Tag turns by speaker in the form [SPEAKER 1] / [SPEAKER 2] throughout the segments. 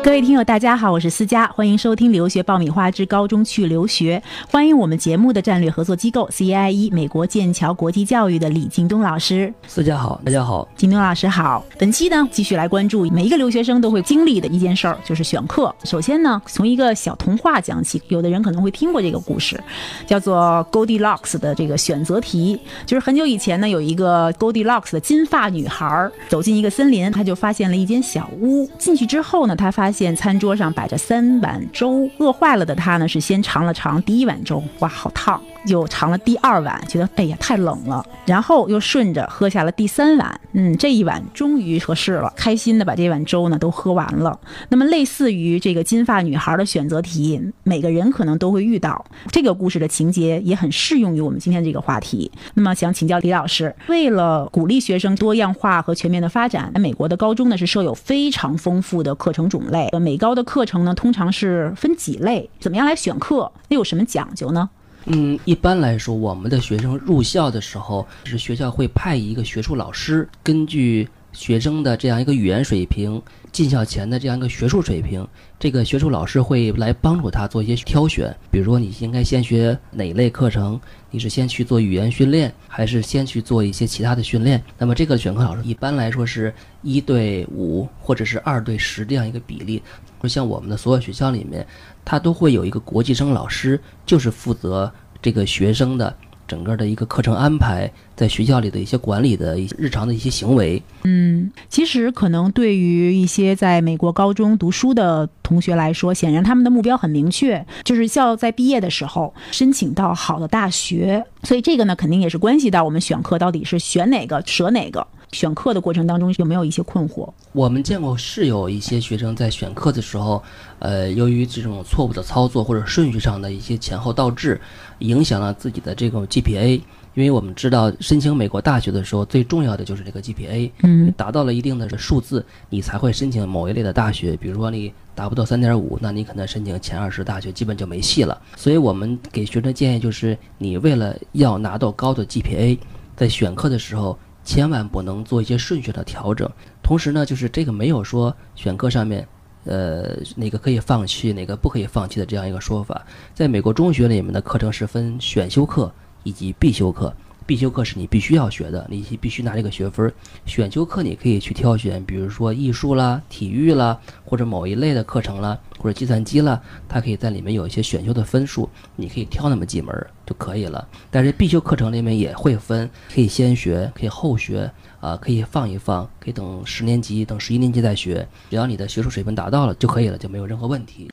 [SPEAKER 1] 各位听友，大家好，我是思佳，欢迎收听《留学爆米花之高中去留学》，欢迎我们节目的战略合作机构 CIE 美国剑桥国际教育的李京东老师。
[SPEAKER 2] 思佳好，大家好，
[SPEAKER 1] 京东老师好。本期呢，继续来关注每一个留学生都会经历的一件事儿，就是选课。首先呢，从一个小童话讲起，有的人可能会听过这个故事，叫做 Goldilocks 的这个选择题。就是很久以前呢，有一个 Goldilocks 的金发女孩走进一个森林，她就发现了一间小屋。进去之后呢，她发发现餐桌上摆着三碗粥，饿坏了的他呢是先尝了尝第一碗粥，哇，好烫。又尝了第二碗，觉得哎呀太冷了，然后又顺着喝下了第三碗，嗯，这一碗终于合适了，开心的把这碗粥呢都喝完了。那么类似于这个金发女孩的选择题，每个人可能都会遇到。这个故事的情节也很适用于我们今天这个话题。那么想请教李老师，为了鼓励学生多样化和全面的发展，美国的高中呢是设有非常丰富的课程种类，美高的课程呢通常是分几类，怎么样来选课？那有什么讲究呢？
[SPEAKER 2] 嗯，一般来说，我们的学生入校的时候，是学校会派一个学术老师，根据学生的这样一个语言水平、进校前的这样一个学术水平，这个学术老师会来帮助他做一些挑选。比如说，你应该先学哪一类课程？你是先去做语言训练，还是先去做一些其他的训练？那么，这个选课老师一般来说是一对五或者是二对十这样一个比例。就像我们的所有学校里面。他都会有一个国际生老师，就是负责这个学生的整个的一个课程安排，在学校里的一些管理的一些日常的一些行为。
[SPEAKER 1] 嗯，其实可能对于一些在美国高中读书的同学来说，显然他们的目标很明确，就是校在毕业的时候申请到好的大学。所以这个呢，肯定也是关系到我们选课到底是选哪个舍哪个。选课的过程当中有没有一些困惑？
[SPEAKER 2] 我们见过是有一些学生在选课的时候，呃，由于这种错误的操作或者顺序上的一些前后倒置，影响了自己的这种 GPA。因为我们知道申请美国大学的时候，最重要的就是这个 GPA，
[SPEAKER 1] 嗯，
[SPEAKER 2] 达到了一定的数字，你才会申请某一类的大学。比如说你达不到三点五，那你可能申请前二十大学基本就没戏了。所以我们给学生建议就是，你为了要拿到高的 GPA，在选课的时候。千万不能做一些顺序的调整。同时呢，就是这个没有说选课上面，呃，哪个可以放弃，哪个不可以放弃的这样一个说法。在美国中学里面的课程是分选修课以及必修课。必修课是你必须要学的，你必须拿这个学分。选修课你可以去挑选，比如说艺术啦、体育啦，或者某一类的课程啦，或者计算机啦，它可以在里面有一些选修的分数，你可以挑那么几门就可以了。但是必修课程里面也会分，可以先学，可以后学，啊，可以放一放，可以等十年级、等十一年级再学。只要你的学术水平达到了就可以了，就没有任何问题。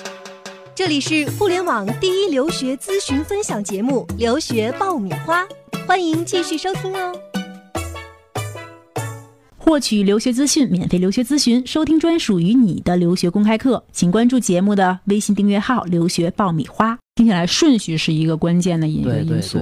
[SPEAKER 3] 这里是互联网第一留学咨询分享节目《留学爆米花》。欢迎继续收听哦！
[SPEAKER 1] 获取留学资讯，免费留学咨询，收听专属于你的留学公开课，请关注节目的微信订阅号“留学爆米花”。听起来顺序是一个关键的一个因素。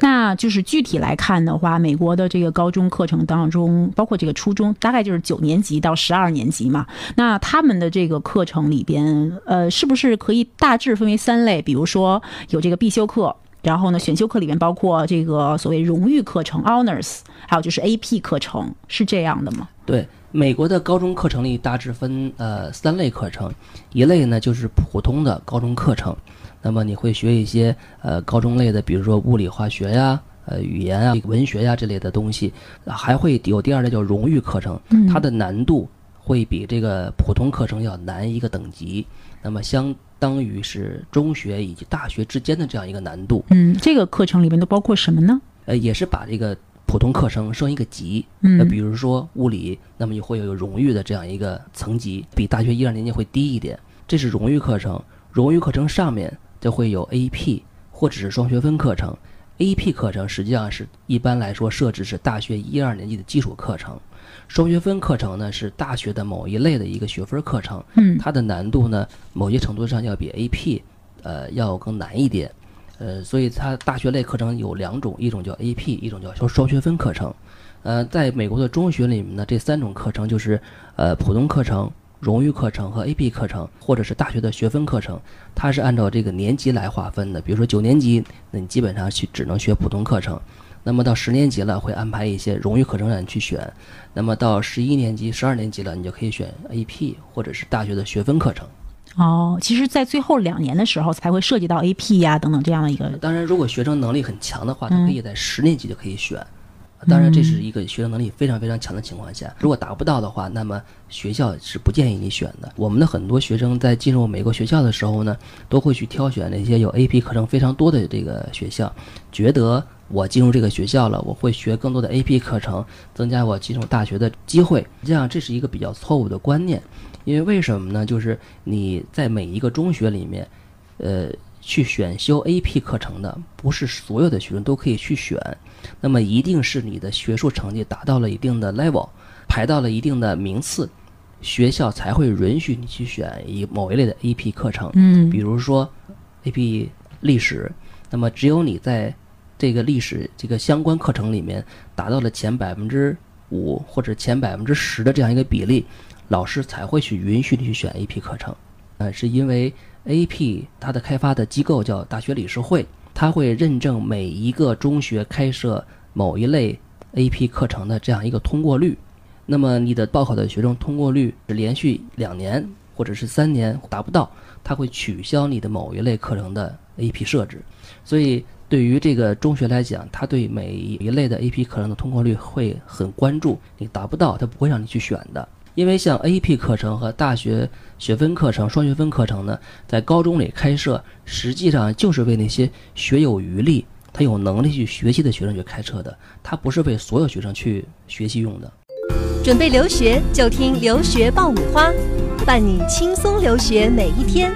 [SPEAKER 1] 那就是具体来看的话，美国的这个高中课程当中，包括这个初中，大概就是九年级到十二年级嘛。那他们的这个课程里边，呃，是不是可以大致分为三类？比如说有这个必修课。然后呢，选修课里面包括这个所谓荣誉课程 （honors），还有就是 AP 课程，是这样的吗？
[SPEAKER 2] 对，美国的高中课程里大致分呃三类课程，一类呢就是普通的高中课程，那么你会学一些呃高中类的，比如说物理、化学呀、呃语言啊、文学呀这类的东西，还会有第二类叫荣誉课程，它的难度会比这个普通课程要难一个等级，那么相。当于是中学以及大学之间的这样一个难度。
[SPEAKER 1] 嗯，这个课程里面都包括什么呢？
[SPEAKER 2] 呃，也是把这个普通课程升一个级。
[SPEAKER 1] 嗯，
[SPEAKER 2] 那比如说物理，那么就会有荣誉的这样一个层级，比大学一二年级会低一点。这是荣誉课程。荣誉课程上面就会有 AP 或者是双学分课程。AP 课程实际上是一般来说设置是大学一二年级的基础课程。双学分课程呢是大学的某一类的一个学分课程，
[SPEAKER 1] 嗯，
[SPEAKER 2] 它的难度呢某些程度上要比 AP，呃要更难一点，呃，所以它大学类课程有两种，一种叫 AP，一种叫双双学分课程，呃，在美国的中学里面呢，这三种课程就是呃普通课程、荣誉课程和 AP 课程，或者是大学的学分课程，它是按照这个年级来划分的，比如说九年级，那你基本上去只能学普通课程。那么到十年级了，会安排一些荣誉课程让你去选。那么到十一年级、十二年级了，你就可以选 AP 或者是大学的学分课程。
[SPEAKER 1] 哦，其实，在最后两年的时候才会涉及到 AP 呀等等这样的一个。
[SPEAKER 2] 当然，如果学生能力很强的话，他可以在十年级就可以选。当然，这是一个学生能力非常非常强的情况下，如果达不到的话，那么学校是不建议你选的。我们的很多学生在进入美国学校的时候呢，都会去挑选那些有 AP 课程非常多的这个学校，觉得我进入这个学校了，我会学更多的 AP 课程，增加我进入大学的机会。实际上，这是一个比较错误的观念，因为为什么呢？就是你在每一个中学里面，呃。去选修 AP 课程的，不是所有的学生都可以去选，那么一定是你的学术成绩达到了一定的 level，排到了一定的名次，学校才会允许你去选一某一类的 AP 课程。
[SPEAKER 1] 嗯，
[SPEAKER 2] 比如说 AP 历史，那么只有你在这个历史这个相关课程里面达到了前百分之五或者前百分之十的这样一个比例，老师才会去允许你去选 AP 课程。呃，是因为。AP 它的开发的机构叫大学理事会，它会认证每一个中学开设某一类 AP 课程的这样一个通过率。那么你的报考的学生通过率是连续两年或者是三年达不到，它会取消你的某一类课程的 AP 设置。所以对于这个中学来讲，它对每一类的 AP 课程的通过率会很关注，你达不到，它不会让你去选的。因为像 AP 课程和大学学分课程、双学分课程呢，在高中里开设，实际上就是为那些学有余力、他有能力去学习的学生去开设的，他不是为所有学生去学习用的。
[SPEAKER 3] 准备留学就听留学爆米花，伴你轻松留学每一天。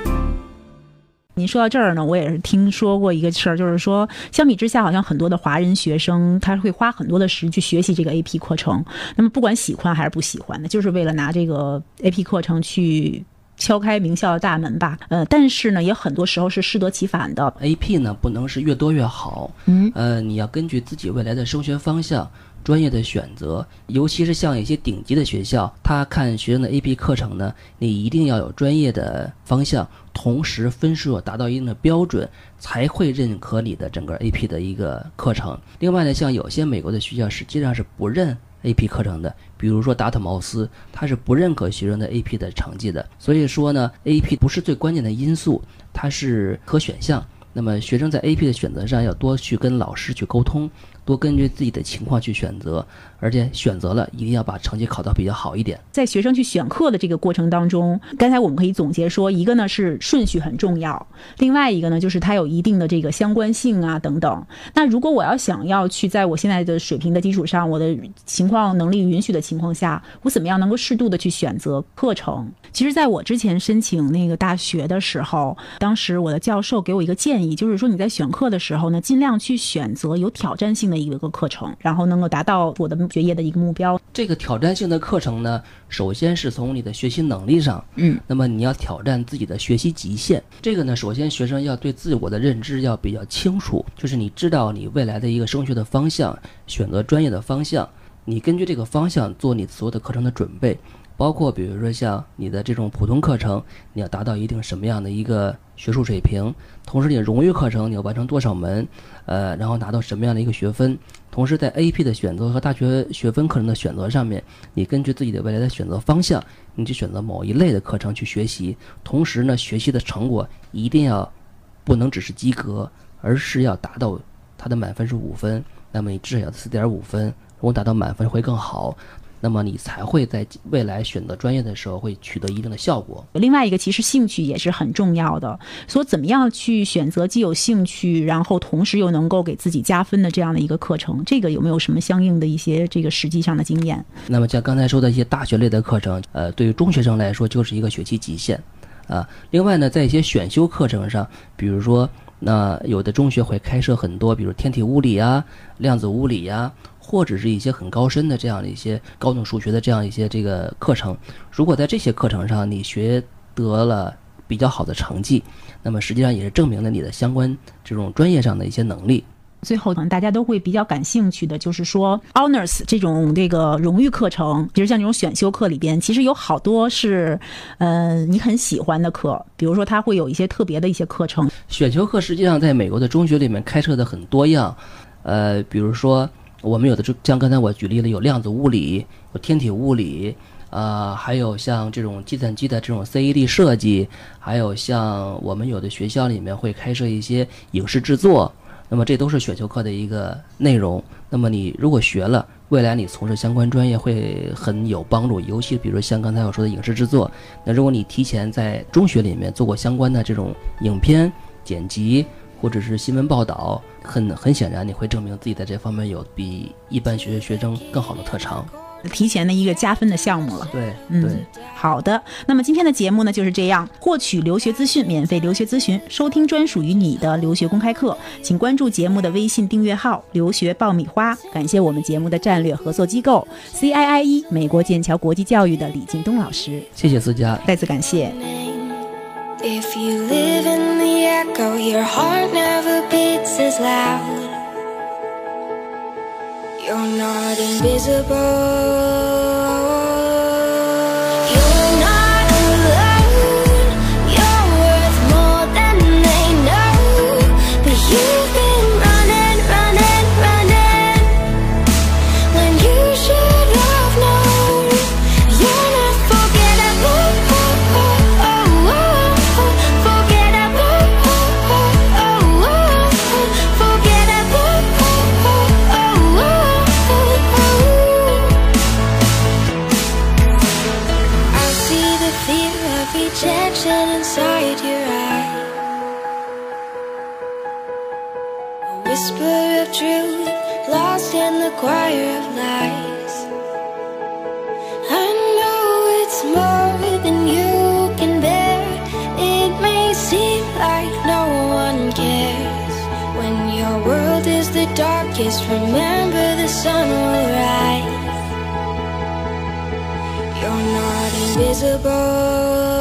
[SPEAKER 1] 您说到这儿呢，我也是听说过一个事儿，就是说，相比之下，好像很多的华人学生他会花很多的时去学习这个 AP 课程。那么，不管喜欢还是不喜欢的，就是为了拿这个 AP 课程去敲开名校的大门吧。呃，但是呢，也很多时候是适得其反的。
[SPEAKER 2] AP 呢，不能是越多越好。
[SPEAKER 1] 嗯。
[SPEAKER 2] 呃，你要根据自己未来的升学方向。专业的选择，尤其是像一些顶级的学校，他看学生的 AP 课程呢，你一定要有专业的方向，同时分数要达到一定的标准，才会认可你的整个 AP 的一个课程。另外呢，像有些美国的学校实际上是不认 AP 课程的，比如说达特茅斯，他是不认可学生的 AP 的成绩的。所以说呢，AP 不是最关键的因素，它是可选项。那么学生在 AP 的选择上要多去跟老师去沟通。多根据自己的情况去选择，而且选择了一定要把成绩考到比较好一点。
[SPEAKER 1] 在学生去选课的这个过程当中，刚才我们可以总结说，一个呢是顺序很重要，另外一个呢就是它有一定的这个相关性啊等等。那如果我要想要去在我现在的水平的基础上，我的情况能力允许的情况下，我怎么样能够适度的去选择课程？其实，在我之前申请那个大学的时候，当时我的教授给我一个建议，就是说你在选课的时候呢，尽量去选择有挑战性。的一个课程，然后能够达到我的学业的一个目标。
[SPEAKER 2] 这个挑战性的课程呢，首先是从你的学习能力上，
[SPEAKER 1] 嗯，
[SPEAKER 2] 那么你要挑战自己的学习极限。这个呢，首先学生要对自我的认知要比较清楚，就是你知道你未来的一个升学的方向，选择专业的方向，你根据这个方向做你所有的课程的准备。包括比如说像你的这种普通课程，你要达到一定什么样的一个学术水平？同时，你的荣誉课程你要完成多少门？呃，然后拿到什么样的一个学分？同时，在 AP 的选择和大学学分课程的选择上面，你根据自己的未来的选择方向，你去选择某一类的课程去学习。同时呢，学习的成果一定要不能只是及格，而是要达到它的满分是五分，那么你至少要四点五分，如果达到满分会更好。那么你才会在未来选择专业的时候会取得一定的效果。
[SPEAKER 1] 另外一个，其实兴趣也是很重要的。说怎么样去选择既有兴趣，然后同时又能够给自己加分的这样的一个课程，这个有没有什么相应的一些这个实际上的经验？
[SPEAKER 2] 那么像刚才说的一些大学类的课程，呃，对于中学生来说就是一个学期极限啊。另外呢，在一些选修课程上，比如说那有的中学会开设很多，比如天体物理啊、量子物理呀。或者是一些很高深的这样的一些高等数学的这样一些这个课程，如果在这些课程上你学得了比较好的成绩，那么实际上也是证明了你的相关这种专业上的一些能力。
[SPEAKER 1] 最后可能大家都会比较感兴趣的就是说，honors 这种这个荣誉课程，比如像这种选修课里边，其实有好多是，呃，你很喜欢的课，比如说它会有一些特别的一些课程。
[SPEAKER 2] 选修课实际上在美国的中学里面开设的很多样。呃，比如说我们有的就像刚才我举例的，有量子物理，有天体物理，呃，还有像这种计算机的这种 CAD 设计，还有像我们有的学校里面会开设一些影视制作，那么这都是选修课的一个内容。那么你如果学了，未来你从事相关专业会很有帮助，尤其比如像刚才我说的影视制作，那如果你提前在中学里面做过相关的这种影片剪辑或者是新闻报道，很很显然你会证明自己在这方面有比一般学学生更好的特长。
[SPEAKER 1] 提前的一个加分的项目了。
[SPEAKER 2] 对，
[SPEAKER 1] 嗯
[SPEAKER 2] 对。
[SPEAKER 1] 好的，那么今天的节目呢就是这样。获取留学资讯，免费留学咨询，收听专属于你的留学公开课，请关注节目的微信订阅号“留学爆米花”。感谢我们节目的战略合作机构 CIIE 美国剑桥国际教育的李劲东老师，
[SPEAKER 2] 谢谢思佳。
[SPEAKER 1] 再次感谢。
[SPEAKER 4] If you live in the echo, your heart never beats as loud. You're not invisible. Darkest, remember the sun will rise. You're not invisible.